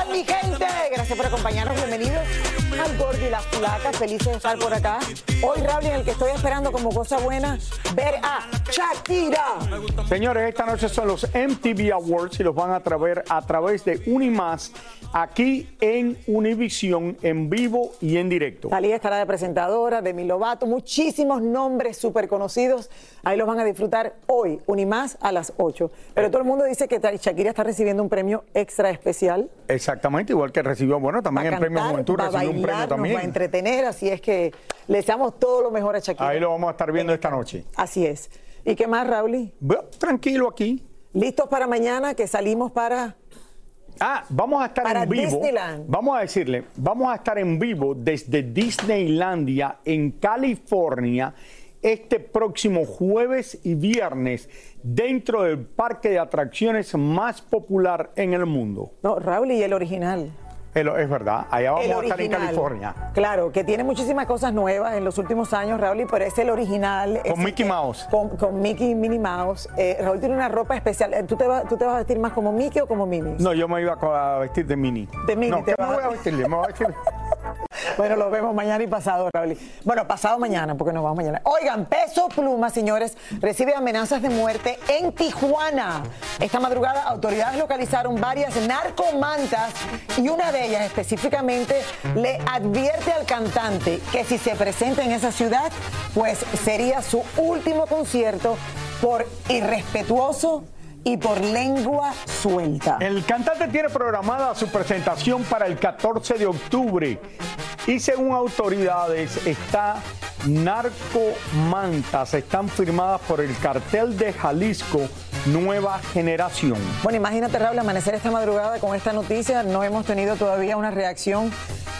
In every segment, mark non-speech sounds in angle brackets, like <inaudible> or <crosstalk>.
¡Hola, mi gente! Gracias por acompañarnos. Bienvenidos al Gordi y la Flaca. Feliz de estar por acá. Hoy, Raúl, en el que estoy esperando como cosa buena ver a Shakira. Señores, esta noche son los MTV Awards y los van a traer a través de Unimás aquí en Univisión en vivo y en directo. Talía estará de presentadora, de Lovato, muchísimos nombres súper conocidos. Ahí los van a disfrutar hoy, Unimás a las 8. Pero todo el mundo dice que Shakira está recibiendo un premio extra especial. Exactamente, igual que recibió, bueno, también el premio Juventud va a recibió un premio nos también. va a entretener, así es que le deseamos todo lo mejor a Shakira. Ahí lo vamos a estar viendo esta noche. Así es. ¿Y qué más, Raúl? Bueno, tranquilo aquí. ¿Listos para mañana que salimos para... Ah, vamos a estar Para en vivo. Disneyland. Vamos a decirle, vamos a estar en vivo desde Disneylandia en California este próximo jueves y viernes dentro del parque de atracciones más popular en el mundo. No, Raúl y el original. El- Es verdad, allá vamos a estar en. California. Claro, que tiene muchísimas cosas nuevas en los últimos años, Raúl, pero es el original. Con Mickey que- Mouse. Con, con Mickey y Minnie Mouse. Eh, Raúl tiene una ropa especial. Eh, ¿Tú te, vas- ¿Tú te vas a vestir más como Mickey o como Minnie? No, yo me iba a vestir de mini. De Minnie No, te ¿qué me vas a- voy a vestir? Me voy a vestir. <laughs> Bueno, lo vemos mañana y pasado, Raúl. Bueno, pasado mañana, porque nos vamos mañana. Oigan, Peso Pluma, señores, recibe amenazas de muerte en Tijuana. Esta madrugada, autoridades localizaron varias narcomantas y una de ellas específicamente le advierte al cantante que si se presenta en esa ciudad, pues sería su último concierto por irrespetuoso y por lengua suelta. El cantante tiene programada su presentación para el 14 de octubre y según autoridades está narcomantas, están firmadas por el cartel de Jalisco Nueva Generación. Bueno, imagínate, Raúl, amanecer esta madrugada con esta noticia. No hemos tenido todavía una reacción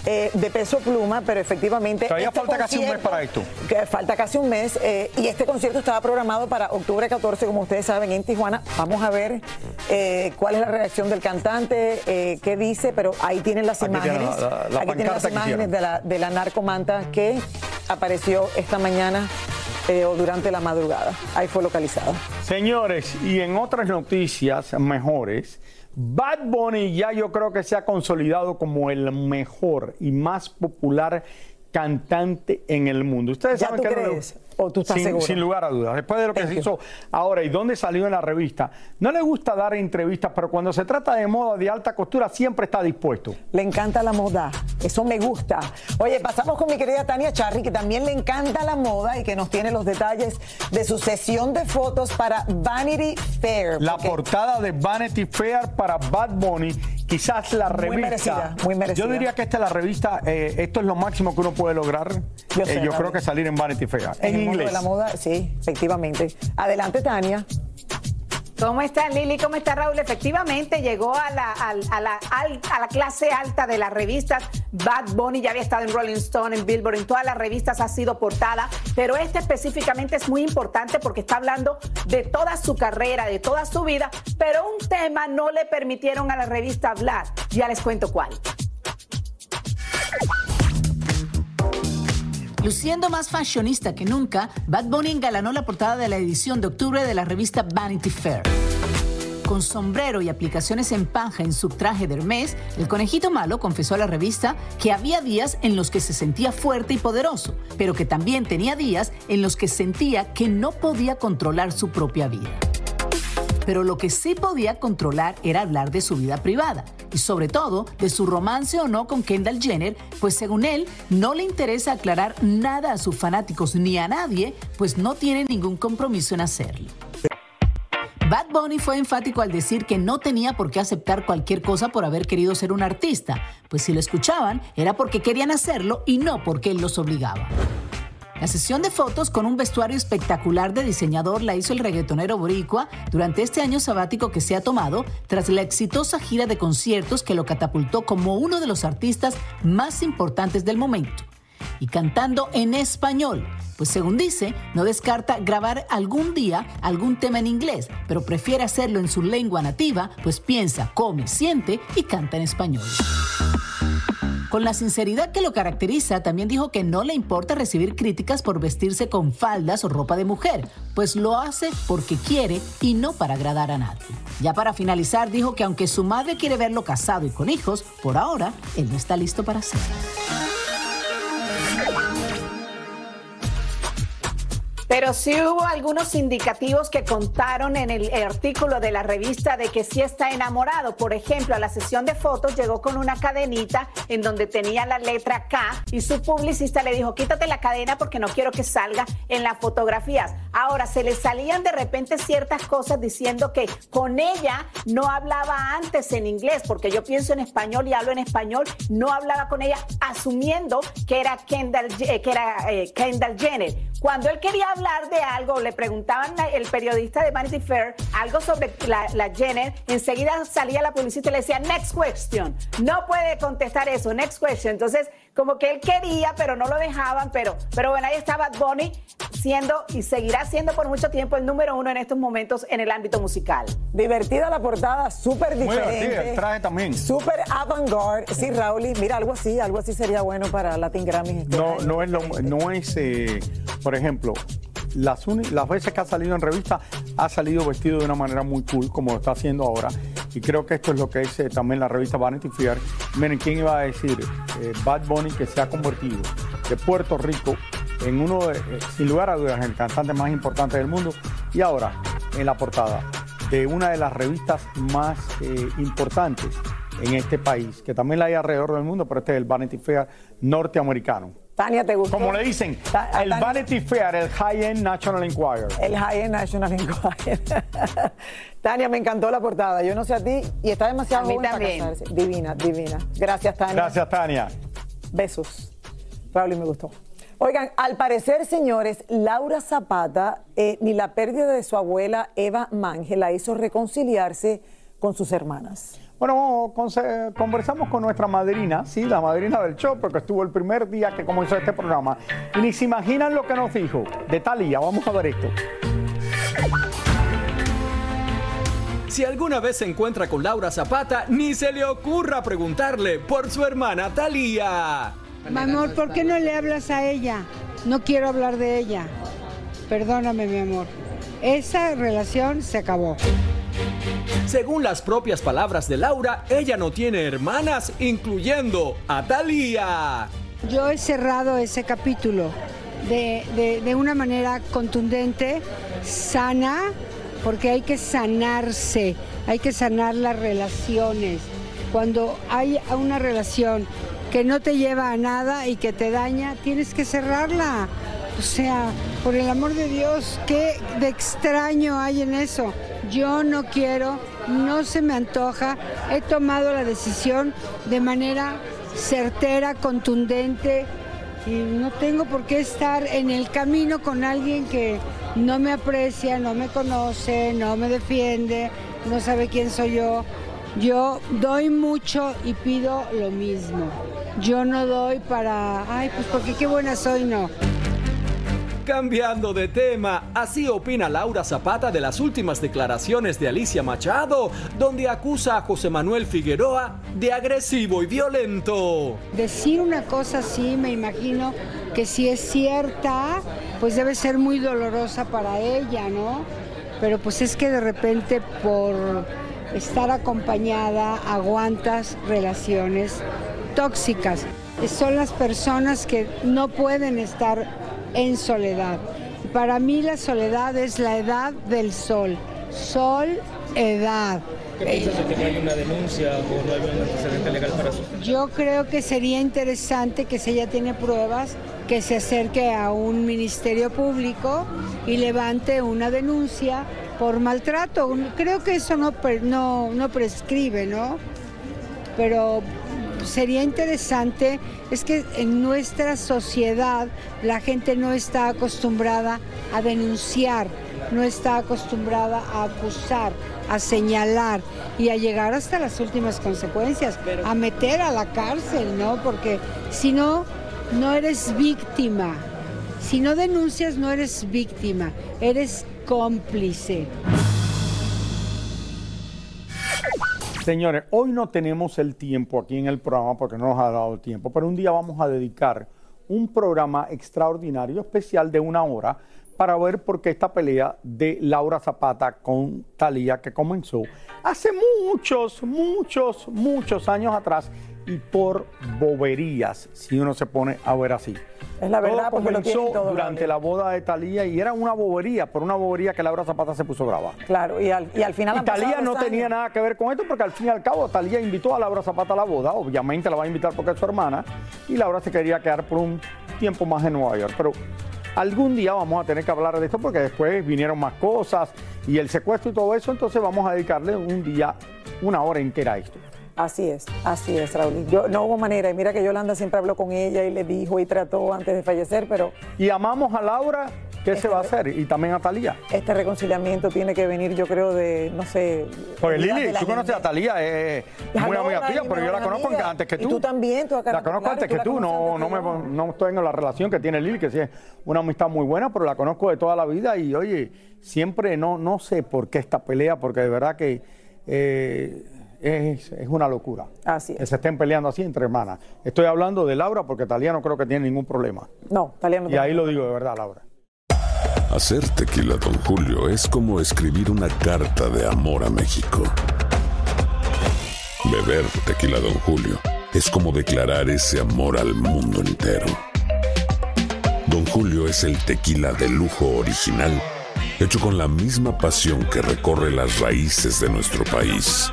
eh, de peso pluma, pero efectivamente. Todavía este falta casi un mes para esto. que falta casi un mes. eh, y este concierto estaba programado para octubre 14, como ustedes saben, en Tijuana. Vamos a ver eh, cuál es la reacción del cantante, eh, qué dice, pero ahí tienen las Aquí imágenes. la- la- la Aquí tienen las imágenes de la, de la narcomanta que apareció esta mañana o durante la madrugada. Ahí fue localizada. Señores, y en otras noticias mejores, Bad Bunny ya yo creo que se ha consolidado como el mejor y más popular cantante en el mundo. Ustedes ¿Ya saben tú que no? ¿O tú estás sin, seguro? sin lugar a dudas. Después de lo que Thank se you. hizo ahora y dónde salió en la revista, no le gusta dar entrevistas, pero cuando se trata de moda de alta costura siempre está dispuesto. Le encanta la moda, eso me gusta. Oye, pasamos con mi querida Tania Charry, que también le encanta la moda y que nos tiene los detalles de su sesión de fotos para Vanity Fair. La porque- portada de Vanity Fair para Bad Bunny, quizás la Muy revista. merecida, muy merecida. Yo diría que esta es la revista, eh, esto es lo máximo que uno puede lograr. Yo Eh, sé, yo Raúl. creo que salir en Vanity Fair. en En, mundo de la moda, sí, efectivamente. Adelante, Tania. ¿Cómo está Lili? ¿Cómo está Raúl? Efectivamente llegó a la, a la, a la clase alta de las revistas Bad Bunny ya había estado en Rolling Stone, en Billboard, en todas las revistas ha sido portada, pero este específicamente es muy importante porque está hablando de toda su carrera, de toda su vida, pero un tema no le permitieron a la revista hablar. Ya les cuento cuál. Luciendo más fashionista que nunca, Bad Bunny engalanó la portada de la edición de octubre de la revista Vanity Fair. Con sombrero y aplicaciones en panja en su traje de Hermes, el conejito malo confesó a la revista que había días en los que se sentía fuerte y poderoso, pero que también tenía días en los que sentía que no podía controlar su propia vida pero lo que sí podía controlar era hablar de su vida privada y sobre todo de su romance o no con Kendall Jenner, pues según él no le interesa aclarar nada a sus fanáticos ni a nadie, pues no tiene ningún compromiso en hacerlo. Bad Bunny fue enfático al decir que no tenía por qué aceptar cualquier cosa por haber querido ser un artista, pues si lo escuchaban era porque querían hacerlo y no porque él los obligaba. La sesión de fotos con un vestuario espectacular de diseñador la hizo el reggaetonero boricua durante este año sabático que se ha tomado tras la exitosa gira de conciertos que lo catapultó como uno de los artistas más importantes del momento. Y cantando en español, pues según dice, no descarta grabar algún día algún tema en inglés, pero prefiere hacerlo en su lengua nativa, pues piensa, come, siente y canta en español. Con la sinceridad que lo caracteriza, también dijo que no le importa recibir críticas por vestirse con faldas o ropa de mujer, pues lo hace porque quiere y no para agradar a nadie. Ya para finalizar, dijo que aunque su madre quiere verlo casado y con hijos, por ahora él no está listo para hacerlo. Pero sí hubo algunos indicativos que contaron en el artículo de la revista de que sí está enamorado. Por ejemplo, a la sesión de fotos llegó con una cadenita en donde tenía la letra K y su publicista le dijo, quítate la cadena porque no quiero que salga en las fotografías. Ahora, se le salían de repente ciertas cosas diciendo que con ella no hablaba antes en inglés, porque yo pienso en español y hablo en español, no hablaba con ella asumiendo que era Kendall, eh, que era, eh, Kendall Jenner. Cuando él quería hablar hablar de algo, le preguntaban el periodista de Vanity Fair algo sobre la, la Jenner, enseguida salía la publicista y le decía, next question. No puede contestar eso, next question. Entonces, como que él quería, pero no lo dejaban, pero, pero bueno, ahí estaba Bunny siendo y seguirá siendo por mucho tiempo el número uno en estos momentos en el ámbito musical. Divertida la portada, súper diferente. el traje también. Súper avant-garde. Sí, Raúl, mira, algo así, algo así sería bueno para Latin Grammy. Este no, no es, lo, no es eh, por ejemplo, las, veces que ha salido en revista, ha salido vestido de una manera muy cool, como lo está haciendo ahora. Y creo que esto es lo que es eh, también la revista Vanity Fair. Miren, ¿quién iba a decir? Eh, Bad Bunny que se ha convertido de Puerto Rico en uno, de, eh, sin lugar a dudas, el cantante más importante del mundo. Y ahora, en la portada de una de las revistas más importantes en este país, que también la hay alrededor del mundo, pero este es el Vanity Fair norteamericano. Tania, ¿te gustó? Como le dicen, el Vanity Fair, el High End National Enquirer. El High End National Enquirer. <laughs> Tania, me encantó la portada. Yo no sé a ti, y está demasiado joven para casarse. Divina, divina. Gracias, Tania. Gracias, Tania. Besos. Raúl, me gustó. Oigan, al parecer, señores, Laura Zapata, eh, ni la pérdida de su abuela Eva Mange la hizo reconciliarse con sus hermanas. Bueno, conversamos con nuestra madrina, sí, la madrina del show, porque estuvo el primer día que comenzó este programa. Y ni se imaginan lo que nos dijo de Talía. Vamos a ver esto. Si alguna vez se encuentra con Laura Zapata, ni se le ocurra preguntarle por su hermana Talía. Mi amor, ¿por qué no le hablas a ella? No quiero hablar de ella. Perdóname, mi amor. Esa relación se acabó. Según las propias palabras de Laura, ella no tiene hermanas, incluyendo a Talía. Yo he cerrado ese capítulo de, una manera contundente, sana, porque hay que sanarse, hay que sanar las relaciones. Cuando hay una relación que no te lleva a nada y que te daña, tienes que cerrarla. O sea, por el amor de Dios, ¿qué de extraño hay en eso? Yo no quiero, no se me antoja, he tomado la decisión de manera certera, contundente y no tengo por qué estar en el camino con alguien que no me aprecia, no me conoce, no me defiende, no sabe quién soy yo. Yo doy mucho y pido lo mismo. yo no doy para, ay, pues porque qué buena soy, no. Cambiando de tema, así opina Laura Zapata de las últimas declaraciones de Alicia Machado, donde acusa a José Manuel Figueroa de agresivo y violento. Decir una cosa así, me imagino que si es cierta, pues debe ser muy dolorosa para ella, ¿no? Pero pues es que de repente por estar acompañada aguantas relaciones tóxicas. Son las personas que no pueden estar en soledad. Para mí la soledad es la edad del sol. Sol, edad. ¿Qué piensas de que no hay una denuncia o no hay un antecedente legal para eso? Yo creo que sería interesante que si ella tiene pruebas, que se acerque a un ministerio público y levante una denuncia por maltrato. Creo que eso no, no, no prescribe, ¿no? Pero sería interesante es que en nuestra sociedad la gente no está acostumbrada a denunciar, no está acostumbrada a acusar, a señalar y a llegar hasta las últimas consecuencias, a meter a la cárcel, ¿no? Porque si no, no eres víctima. Si no denuncias, no eres víctima, eres cómplice. Señores, hoy no tenemos el tiempo aquí en el programa porque no nos ha dado tiempo, pero un día vamos a dedicar un programa extraordinario, especial de una hora, para ver por qué esta pelea de Laura Zapata con Talía que comenzó hace muchos, muchos, muchos años atrás y por boberías, si uno se pone a ver así. Es la verdad, todo comenzó durante la boda de Talía y era una bobería, por una bobería que Laura Zapata se puso brava. Claro, y al, y al final. Y Talía no tenía nada que ver con esto porque al fin y al cabo Talía invitó a Laura Zapata a la boda, obviamente la va a invitar porque es su hermana, y Laura se quería quedar por un tiempo más en Nueva York. Pero algún día vamos a tener que hablar de esto porque después vinieron más cosas y el secuestro y todo eso, entonces vamos a dedicarle un día, una hora entera a esto. Así es, así es, Raúl. Yo, no hubo manera. Y mira que Yolanda siempre habló con ella y le dijo y trató antes de fallecer, pero... Y amamos a Laura, ¿qué se va a hacer? Y también a Talía. Este reconciliamiento tiene que venir, yo creo, de, no sé... Porque Lili, tú conoces a Talía, es muy amiga tuya, pero yo la conozco antes que tú. Y tú también, tú acá. La conozco antes que tú, no, no, me, no estoy en la relación que tiene Lili, que sí es una amistad muy buena, pero la conozco de toda la vida y, oye, siempre no, no sé por qué esta pelea, porque de verdad que... Eh, es, una locura. Así Que se estén peleando así entre hermanas. Estoy hablando de Laura porque Talía no creo que tiene ningún problema. No, Talía no Y ahí lo digo de verdad, Laura. Hacer tequila, don Julio, es como escribir una carta de amor a México. Beber tequila, don Julio, es como declarar ese amor al mundo entero. Don Julio es el tequila de lujo original, hecho con la misma pasión que recorre las raíces de nuestro país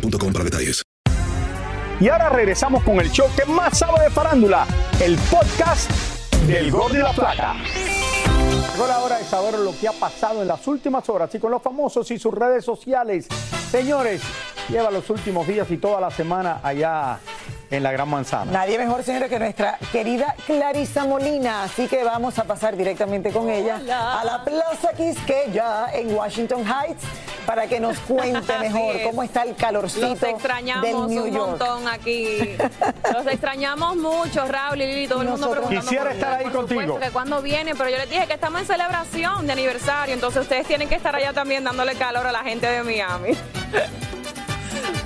para detalles. Y ahora regresamos con el show que más sabe de farándula, el podcast del Gol de la Plata. Llegó la hora de saber lo que ha pasado en las últimas horas y con los famosos y sus redes sociales. Señores, lleva los últimos días y toda la semana allá en la Gran Manzana. Nadie mejor, señores, que nuestra querida Clarisa Molina. Así que vamos a pasar directamente con ella a la Plaza Quisqueya en Washington Heights para que nos cuente <laughs> mejor cómo está el calorcito Los extrañamos del New un York. montón aquí. <laughs> Los extrañamos mucho, Raúl y Lili, todo el mundo Nosotros- preguntando Quisiera estar ahí por supuesto contigo. que cuando vienen, pero yo les dije que estamos en celebración de aniversario, entonces ustedes tienen que estar allá también dándole calor a la gente de Miami. <laughs>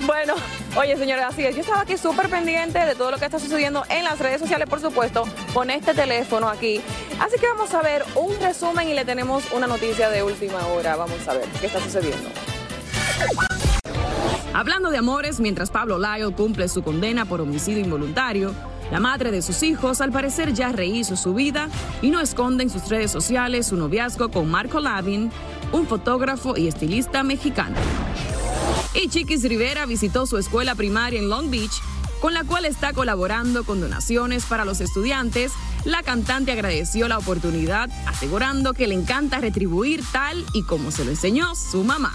Bueno, oye señores, así es. Yo estaba aquí súper pendiente de todo lo que está sucediendo en las redes sociales, por supuesto, con este teléfono aquí. Así que vamos a ver un resumen y le tenemos una noticia de última hora. Vamos a ver qué está sucediendo. Hablando de amores, mientras Pablo Lyle cumple su condena por homicidio involuntario, la madre de sus hijos al parecer ya rehizo su vida y no esconde en sus redes sociales su noviazgo con Marco Lavin, un fotógrafo y estilista mexicano. Y Chiquis Rivera visitó su escuela primaria en Long Beach, con la cual está colaborando con donaciones para los estudiantes. La cantante agradeció la oportunidad, asegurando que le encanta retribuir tal y como se lo enseñó su mamá.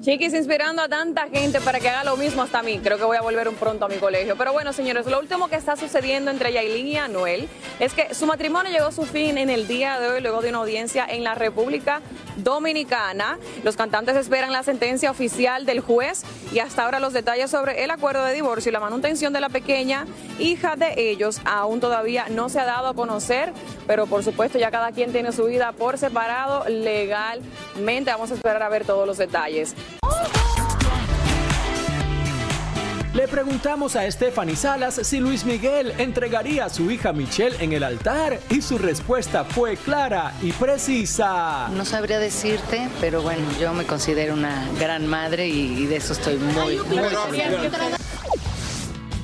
Chiquis inspirando a tanta gente para que haga lo mismo hasta mí. Creo que voy a volver un pronto a mi colegio. Pero bueno, señores, lo último que está sucediendo entre Yailin y Anuel es que su matrimonio llegó a su fin en el día de hoy, luego de una audiencia en la República Dominicana. Los cantantes esperan la sentencia oficial del juez y hasta ahora los detalles sobre el acuerdo de divorcio y la manutención de la pequeña hija de ellos aún todavía no se ha dado a conocer, pero por supuesto ya cada quien tiene su vida por separado legalmente. Vamos a esperar a ver todos los detalles. Le preguntamos a Stephanie Salas si Luis Miguel entregaría a su hija Michelle en el altar y su respuesta fue clara y precisa. No sabría decirte, pero bueno, yo me considero una gran madre y, y de eso estoy muy, muy.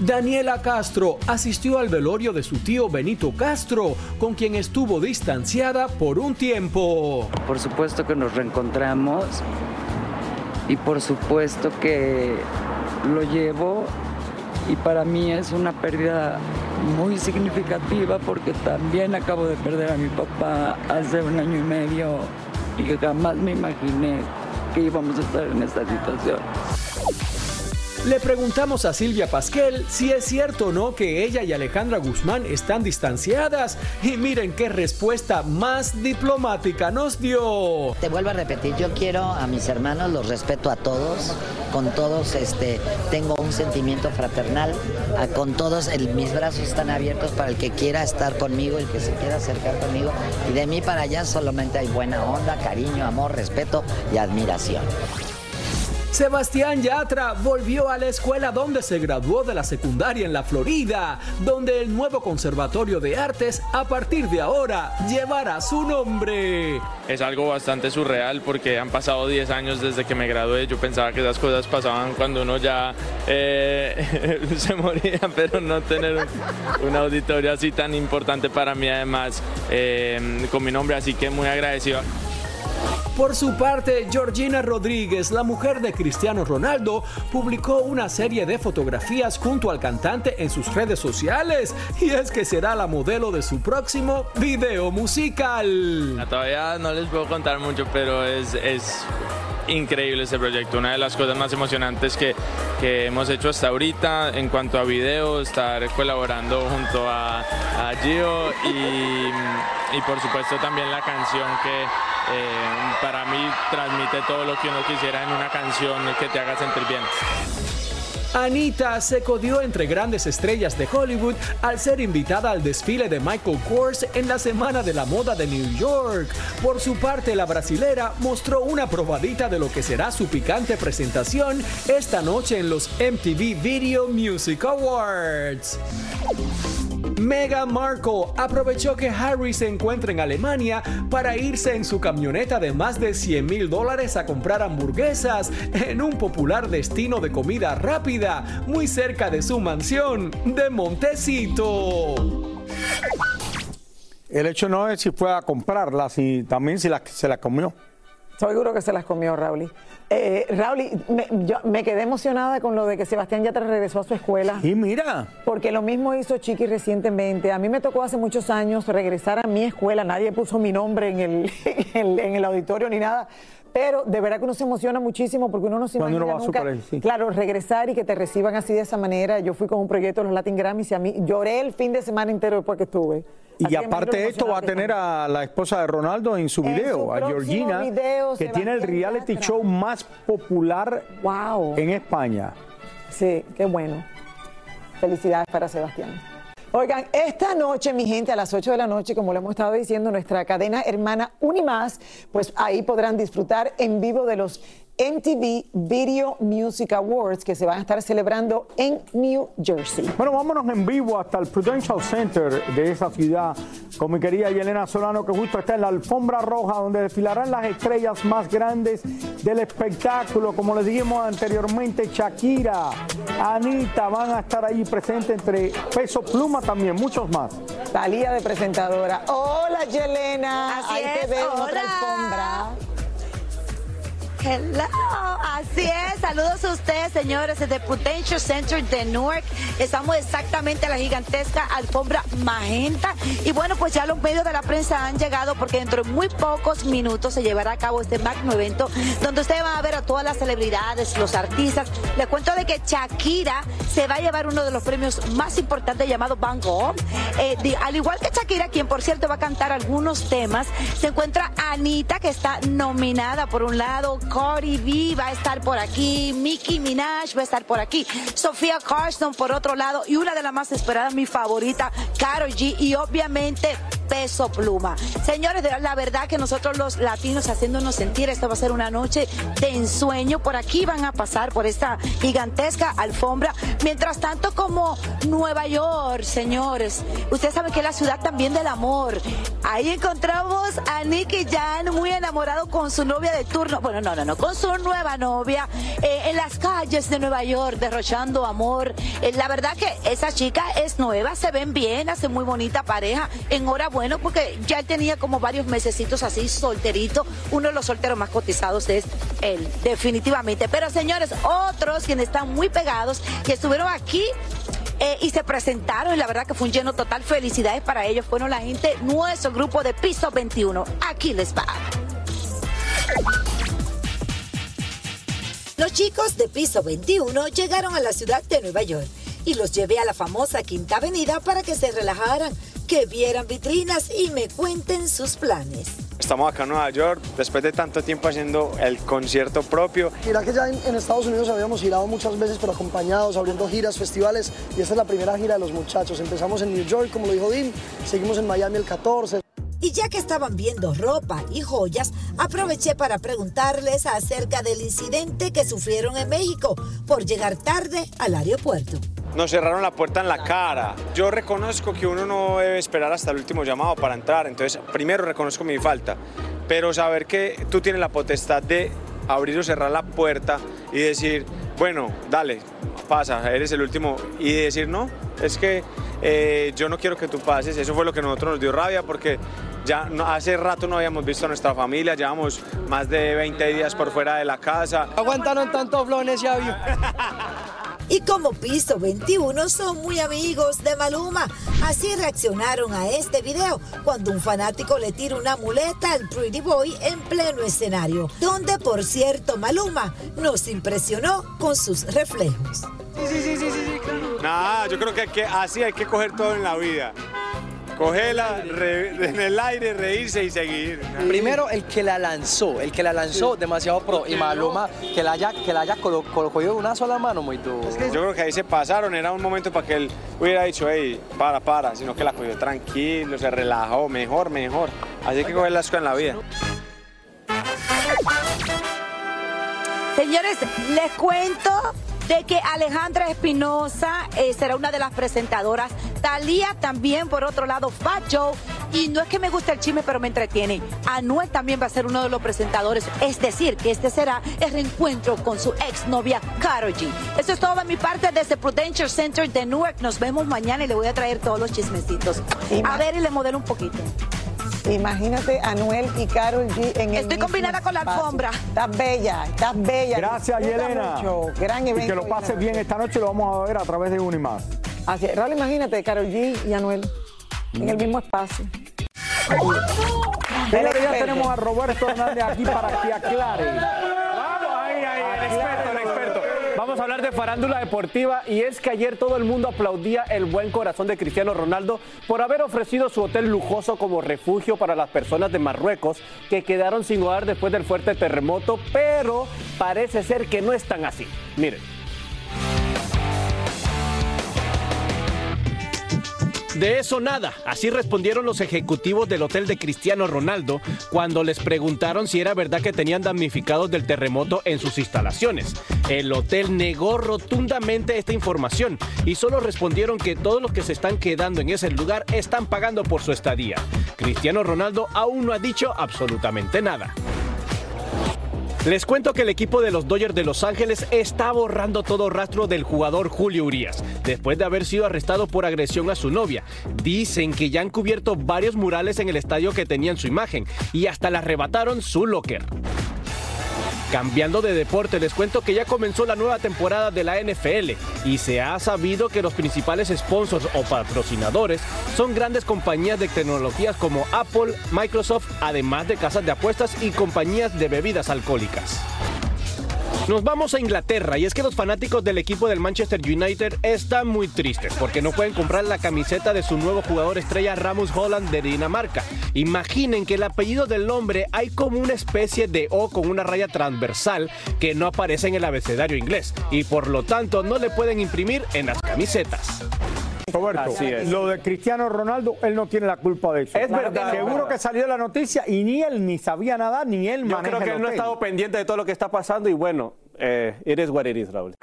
Daniela Castro asistió al velorio de su tío Benito Castro, con quien estuvo distanciada por un tiempo. Por supuesto que nos reencontramos y por supuesto que lo llevo y para mí es una pérdida muy significativa porque también acabo de perder a mi papá hace un año y medio y jamás me imaginé que íbamos a estar en esta situación. Le preguntamos a Silvia Pasquel si es cierto o no que ella y Alejandra Guzmán están distanciadas y miren qué respuesta más diplomática nos dio. Te vuelvo a repetir, yo quiero a mis hermanos, los respeto a todos, con todos este, tengo un sentimiento fraternal, a- con todos mis brazos están abiertos para el que quiera estar conmigo, el que se quiera acercar conmigo, y de mí para allá solamente hay buena onda, cariño, amor, respeto y admiración. Sebastián Yatra volvió a la escuela donde se graduó de la secundaria en la Florida, donde el nuevo Conservatorio de Artes a partir de ahora llevará su nombre. Es algo bastante surreal porque han pasado 10 años desde que me gradué. Yo pensaba que esas cosas pasaban cuando uno ya eh, <laughs> se moría, pero no tener un, auditorio así tan importante para mí, además, eh, con mi nombre. Así que muy agradecido. Por su parte, Georgina Rodríguez, la mujer de Cristiano Ronaldo, publicó una serie de fotografías junto al cantante en sus redes sociales y es que será la modelo de su próximo video musical. Todavía no les puedo contar mucho, pero es, es increíble este proyecto. Una de las cosas más emocionantes que, que hemos hecho hasta ahorita en cuanto a video, estar colaborando junto a, a Gio y, y por supuesto también la canción que eh, para mí transmite todo lo que uno quisiera en una canción que te haga sentir bien. Anita se codió entre grandes estrellas de Hollywood al ser invitada al desfile de Michael Kors en la Semana de la Moda de New York. Por su parte, la brasilera mostró una probadita de lo que será su picante presentación esta noche en los MTV Video Music Awards. Meghan Markle aprovechó que Harry se encuentra en Alemania para irse en su camioneta de más de 100 mil dólares a comprar hamburguesas en un popular destino de comida rápida muy cerca de su mansión de Montecito. El hecho no es si fue a comprarla, si también si la, se la comió. Seguro que se las comió Raúl. Eh, Raúl, me, yo me quedé emocionada con lo de que Sebastián Yatra regresó a su escuela. Y mira. Porque lo mismo hizo Chiqui recientemente. A mí me tocó hace muchos años regresar a mi escuela. Nadie puso mi nombre en el, <laughs> en el, en el auditorio ni nada. Pero de verdad que uno se emociona muchísimo porque uno no se Cuando uno imagina va a su sí. claro, regresar y que te reciban así de esa manera. Yo fui con un proyecto de los Latin Grammys y a mí lloré el fin de semana entero después que estuve. Y aparte de esto va a tener a la esposa de Ronaldo en su En video, su a Georgina, video, que tiene el reality show más popular en España. Sí, qué bueno. Felicidades para Sebastián. Oigan, esta noche, mi gente, a las 8 de la noche, como lo hemos estado diciendo, nuestra cadena hermana Unimás, pues ahí podrán disfrutar en vivo de los MTV Video Music Awards que se van a estar celebrando en New Jersey. Bueno, vámonos en vivo hasta el Prudential Center de esa ciudad con mi querida Yelena Solano, que justo está en la alfombra roja donde desfilarán las estrellas más grandes del espectáculo. Como les dijimos anteriormente, Shakira, Anita van a estar ahí presentes entre Peso Pluma también, muchos más. Talía de presentadora. Hola, Yelena. Así ahí te es, veo en otra hola. alfombra. Hello, así es. Saludos a ustedes, señores, desde Prudential Center de Newark. Estamos exactamente a la gigantesca alfombra magenta. Y bueno, pues ya los medios de la prensa han llegado porque dentro de muy pocos minutos se llevará a cabo este magno evento donde ustedes van a ver a todas las celebridades, los artistas. Les cuento de que Shakira se va a llevar uno de los premios más importantes llamado Van Gogh. Eh, di- al igual que Shakira, quien por cierto va a cantar algunos temas, se encuentra Anita, que está nominada por un lado, Cardi B va a estar por aquí, Nicki Minaj va a estar por aquí, Sofía Carson por otro lado, y una de las más esperadas, mi favorita, Karol G, y obviamente Peso Pluma. Señores, la verdad que nosotros los latinos haciéndonos sentir, esta va a ser una noche de ensueño. Por aquí van a pasar por esta gigantesca alfombra. Mientras tanto, como Nueva York, señores, ustedes saben que es la ciudad también del amor. Ahí encontramos a Nicky Jan muy enamorado con su novia de turno. Bueno, no, no, no, con su nueva novia eh, en las calles de Nueva York, derrochando amor. Eh, la verdad que esa chica es nueva, se ven bien, hace muy bonita pareja. Enhorabuena, porque ya él tenía como varios mesecitos así solterito. Uno de los solteros más cotizados es él, definitivamente. Pero señores, otros quienes están muy pegados, que estuvieron aquí eh, y se presentaron y la verdad que fue un lleno total. Felicidades para ellos. Fueron la gente, nuestro grupo de Piso 21. Aquí les va. Los chicos de piso 21 llegaron a la ciudad de Nueva York y los llevé a la famosa Quinta Avenida para que se relajaran, que vieran vitrinas y me cuenten sus planes. Estamos acá en Nueva York, después de tanto tiempo haciendo el concierto propio. Mira que ya en, en Estados Unidos habíamos girado muchas veces, pero acompañados, abriendo giras, festivales, y esta es la primera gira de los muchachos. Empezamos en New York, como lo dijo Dim, seguimos en Miami el 14. Y ya que estaban viendo ropa y joyas, aproveché para preguntarles acerca del incidente que sufrieron en México por llegar tarde al aeropuerto. Nos cerraron la puerta en la cara. Yo reconozco que uno no debe esperar hasta el último llamado para entrar, entonces primero reconozco mi falta, pero saber que tú tienes la potestad de abrir o cerrar la puerta y decir, bueno, dale, pasa, eres el último, y decir, no, es que eh, yo no quiero que tú pases, eso fue lo que a nosotros nos dio rabia porque ya no- hace rato no habíamos visto a nuestra familia, llevamos más de 20 días por fuera de la casa. Aguantaron tantos flones, ya vio. <laughs> Y como Piso 21 son muy amigos de Maluma, así reaccionaron a este video cuando un fanático le tira una muleta al Pretty Boy en pleno escenario, donde por cierto Maluma nos impresionó con sus reflejos. Sí, sí, sí, sí, sí, claro. Nada, yo creo que, así hay que coger todo en la vida. Cogerla re- en el aire, reírse y seguir. Primero, el que la lanzó, el que la lanzó, demasiado pro. Y Maluma, que la haya, que la haya colo- colo- cogido de una sola mano, muy duro. Yo creo que ahí se pasaron, era un momento para que él hubiera dicho, hey, para, para, sino que la cogió tranquilo, se relajó, mejor, mejor. Así hay que coger las cosas en la vida. Señores, les cuento de que Alejandra Espinosa eh, será una de las presentadoras. Talía también, por otro lado, Fat Joe. Y no es que me guste el chisme, pero me entretiene. Anuel también va a ser uno de los presentadores. Es decir, que este será el reencuentro con su exnovia, Karol G. Eso es todo de mi parte desde Prudential Center de Newark. Nos vemos mañana y le voy a traer todos los chismecitos. A ver, y le modelo un poquito. Imagínate a Anuel y Carol G en el Estoy combinada con la alfombra. Estás bella, estás bella. Gracias, Yelena. mucho. Gran evento. Y que lo pases bien esta noche, lo vamos a ver a través de Unimás. Así es. Raúl, imagínate, Carol G y Anuel en el mismo espacio. Señores, ya tenemos a Roberto Hernández aquí para que aclare. Vamos a hablar de farándula deportiva y es que ayer todo el mundo aplaudía el buen corazón de Cristiano Ronaldo por haber ofrecido su hotel lujoso como refugio para las personas de Marruecos que quedaron sin hogar después del fuerte terremoto, pero parece ser que no es tan así. Miren. De eso nada, así respondieron los ejecutivos del hotel de Cristiano Ronaldo cuando les preguntaron si era verdad que tenían damnificados del terremoto en sus instalaciones. El hotel negó rotundamente esta información y solo respondieron que todos los que se están quedando en ese lugar están pagando por su estadía. Cristiano Ronaldo aún no ha dicho absolutamente nada. Les cuento que el equipo de los Dodgers de Los Ángeles está borrando todo rastro del jugador Julio Urias, después de haber sido arrestado por agresión a su novia. Dicen que ya han cubierto varios murales en el estadio que tenían su imagen y hasta le arrebataron su locker. Cambiando de deporte, les cuento que ya comenzó la nueva temporada de la NFL y se ha sabido que los principales sponsors o patrocinadores son grandes compañías de tecnologías como Apple, Microsoft, además de casas de apuestas y compañías de bebidas alcohólicas. Nos vamos a Inglaterra y es que los fanáticos del equipo del Manchester United están muy tristes porque no pueden comprar la camiseta de su nuevo jugador estrella Ramos Holland de Dinamarca. Imaginen que el apellido del hombre hay como una especie de O con una raya transversal que no aparece en el abecedario inglés y por lo tanto no le pueden imprimir en las camisetas. Roberto, Así es. lo de Cristiano Ronaldo, él no tiene la culpa de eso. Es verdad. Seguro que salió la noticia y ni él ni sabía nada, ni él Yo maneja creo que él no ha estado pendiente de todo lo que está pasando y bueno, eh, it is what it is, Raúl.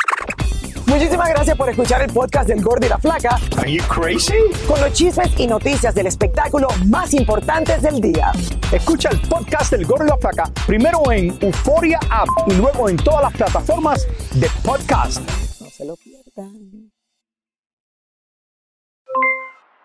Muchísimas gracias por escuchar el podcast del Gordo y la Flaca. Are you crazy? Con los chismes y noticias del espectáculo más importantes del día. Escucha el podcast del Gordo y la Flaca primero en Euforia App y luego en todas las plataformas de podcast. No se lo pierdan.